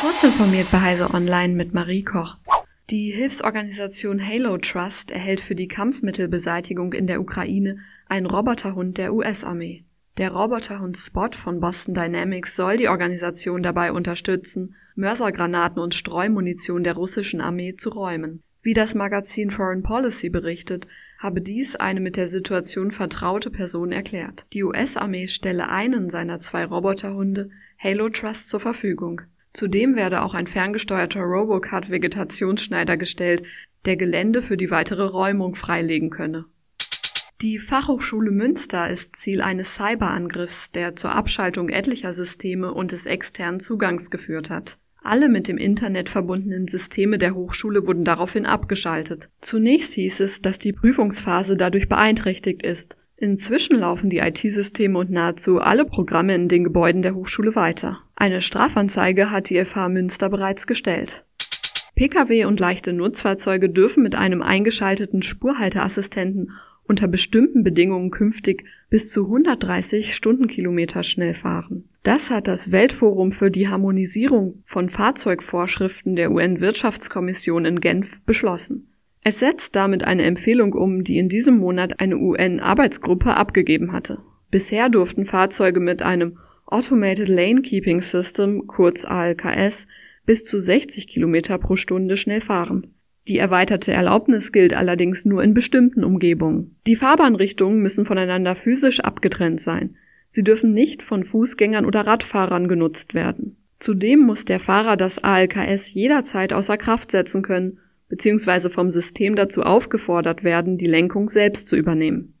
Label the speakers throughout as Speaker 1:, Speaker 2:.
Speaker 1: Kurz informiert bei Heise Online mit Marie Koch. Die Hilfsorganisation Halo Trust erhält für die Kampfmittelbeseitigung in der Ukraine einen Roboterhund der US-Armee. Der Roboterhund Spot von Boston Dynamics soll die Organisation dabei unterstützen, Mörsergranaten und Streumunition der russischen Armee zu räumen. Wie das Magazin Foreign Policy berichtet, habe dies eine mit der Situation vertraute Person erklärt. Die US-Armee stelle einen seiner zwei Roboterhunde Halo Trust zur Verfügung. Zudem werde auch ein ferngesteuerter Robocut-Vegetationsschneider gestellt, der Gelände für die weitere Räumung freilegen könne. Die Fachhochschule Münster ist Ziel eines Cyberangriffs, der zur Abschaltung etlicher Systeme und des externen Zugangs geführt hat. Alle mit dem Internet verbundenen Systeme der Hochschule wurden daraufhin abgeschaltet. Zunächst hieß es, dass die Prüfungsphase dadurch beeinträchtigt ist. Inzwischen laufen die IT-Systeme und nahezu alle Programme in den Gebäuden der Hochschule weiter. Eine Strafanzeige hat die FH Münster bereits gestellt. Pkw und leichte Nutzfahrzeuge dürfen mit einem eingeschalteten Spurhalteassistenten unter bestimmten Bedingungen künftig bis zu 130 Stundenkilometer schnell fahren. Das hat das Weltforum für die Harmonisierung von Fahrzeugvorschriften der UN-Wirtschaftskommission in Genf beschlossen. Es setzt damit eine Empfehlung um, die in diesem Monat eine UN-Arbeitsgruppe abgegeben hatte. Bisher durften Fahrzeuge mit einem Automated Lane Keeping System, kurz ALKS, bis zu 60 Kilometer pro Stunde schnell fahren. Die erweiterte Erlaubnis gilt allerdings nur in bestimmten Umgebungen. Die Fahrbahnrichtungen müssen voneinander physisch abgetrennt sein. Sie dürfen nicht von Fußgängern oder Radfahrern genutzt werden. Zudem muss der Fahrer das ALKS jederzeit außer Kraft setzen können beziehungsweise vom System dazu aufgefordert werden, die Lenkung selbst zu übernehmen.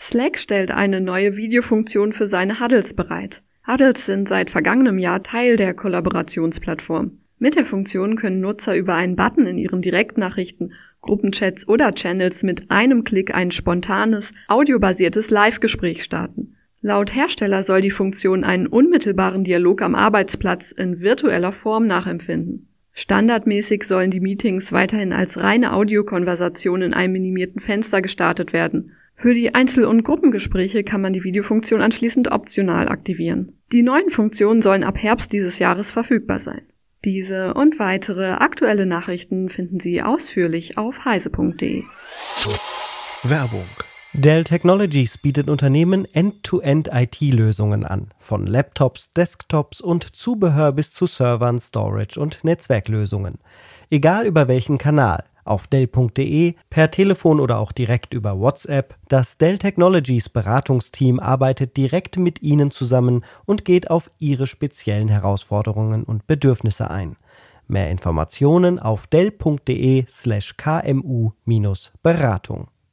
Speaker 1: Slack stellt eine neue Videofunktion für seine Huddles bereit. Huddles sind seit vergangenem Jahr Teil der Kollaborationsplattform. Mit der Funktion können Nutzer über einen Button in ihren Direktnachrichten, Gruppenchats oder Channels mit einem Klick ein spontanes, audiobasiertes Live-Gespräch starten. Laut Hersteller soll die Funktion einen unmittelbaren Dialog am Arbeitsplatz in virtueller Form nachempfinden. Standardmäßig sollen die Meetings weiterhin als reine Audiokonversation in einem minimierten Fenster gestartet werden. Für die Einzel- und Gruppengespräche kann man die Videofunktion anschließend optional aktivieren. Die neuen Funktionen sollen ab Herbst dieses Jahres verfügbar sein. Diese und weitere aktuelle Nachrichten finden Sie ausführlich auf heise.de.
Speaker 2: Werbung Dell Technologies bietet Unternehmen End-to-End-IT-Lösungen an, von Laptops, Desktops und Zubehör bis zu Servern, Storage und Netzwerklösungen. Egal über welchen Kanal, auf Dell.de, per Telefon oder auch direkt über WhatsApp, das Dell Technologies Beratungsteam arbeitet direkt mit Ihnen zusammen und geht auf Ihre speziellen Herausforderungen und Bedürfnisse ein. Mehr Informationen auf Dell.de slash kmu-beratung.